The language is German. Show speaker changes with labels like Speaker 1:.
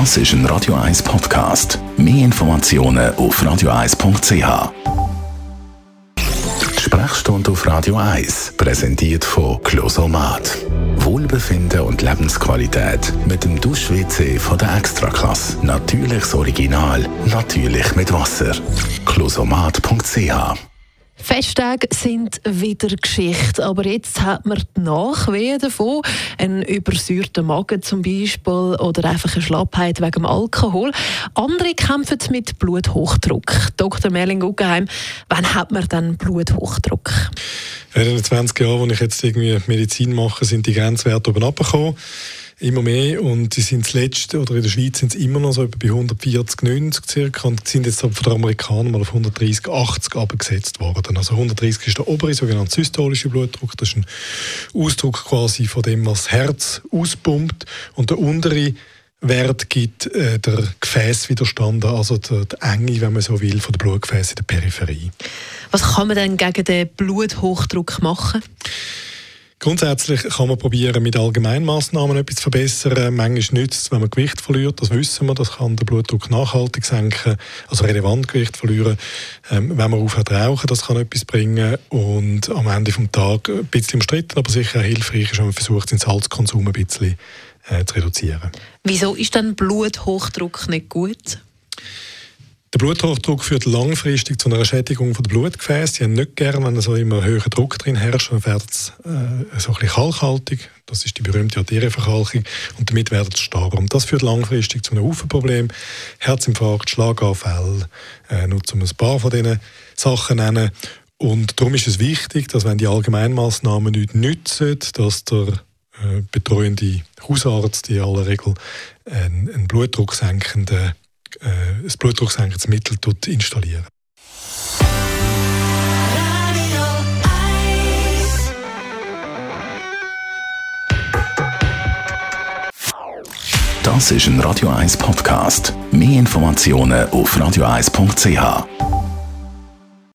Speaker 1: Das ist ein Radio 1 Podcast. Mehr Informationen auf radio1.ch. Sprechstunde auf Radio 1, präsentiert von Closomat. Wohlbefinden und Lebensqualität mit dem Dusch-WC von der Extraklasse. Natürliches Original, natürlich mit Wasser. Closomat.ch
Speaker 2: Festtage sind wieder Geschichte, aber jetzt hat man die Nachwehen davon, einen übersäuerten Magen zum Beispiel oder einfach eine Schlappheit wegen Alkohol. Andere kämpfen mit Bluthochdruck. Dr. Merling Guggenheim, wann hat man dann Bluthochdruck?
Speaker 3: In den 20 Jahren, wo ich jetzt irgendwie Medizin mache, sind die Grenzwerte oben abgekommen immer mehr und die sind zuletzt, oder in der Schweiz sind es immer noch so bei 140, 90 circa und sind jetzt von den Amerikanern mal auf 130, 80 abgesetzt worden. Also 130 ist der obere, sogenannte systolische Blutdruck, das ist ein Ausdruck quasi von dem, was das Herz auspumpt und der untere Wert gibt äh, der Gefäßwiderstand, also der, der Enge, wenn man so will, von der Blutgefäße in der Peripherie.
Speaker 2: Was kann man denn gegen den Bluthochdruck machen?
Speaker 3: Grundsätzlich kann man probieren, mit Allgemeinmaßnahmen etwas zu verbessern. Manchmal nützt es, wenn man Gewicht verliert. Das wissen wir. Das kann den Blutdruck nachhaltig senken, also relevant Gewicht verlieren. Ähm, wenn man aufhört rauchen, das kann etwas bringen. Und am Ende des Tages ein bisschen umstritten, aber sicher hilfreich ist, wenn man versucht, den Salzkonsum ein bisschen äh, zu reduzieren.
Speaker 2: Wieso ist dann Bluthochdruck nicht gut?
Speaker 3: Der Bluthochdruck führt langfristig zu einer Schädigung der Blutgefäße. Die haben nicht gerne, wenn so immer höherer Druck drin herrscht, dann wird es äh, so ein bisschen kalkhaltig. Das ist die berühmte Arterienverkalkung. Und damit wird es stärker. Und das führt langfristig zu einem Haufen Problemen. Herzinfarkt, Schlaganfall, äh, nur um ein paar von diesen Sachen nennen. Und darum ist es wichtig, dass wenn die Allgemeinmaßnahmen nicht nützen, dass der äh, betreuende Hausarzt in aller Regel einen, einen blutdrucksenkenden äh, ein blutdrucksenkendes Mittel installieren.
Speaker 1: Das ist ein Radio 1 Podcast. Mehr Informationen auf radio1.ch.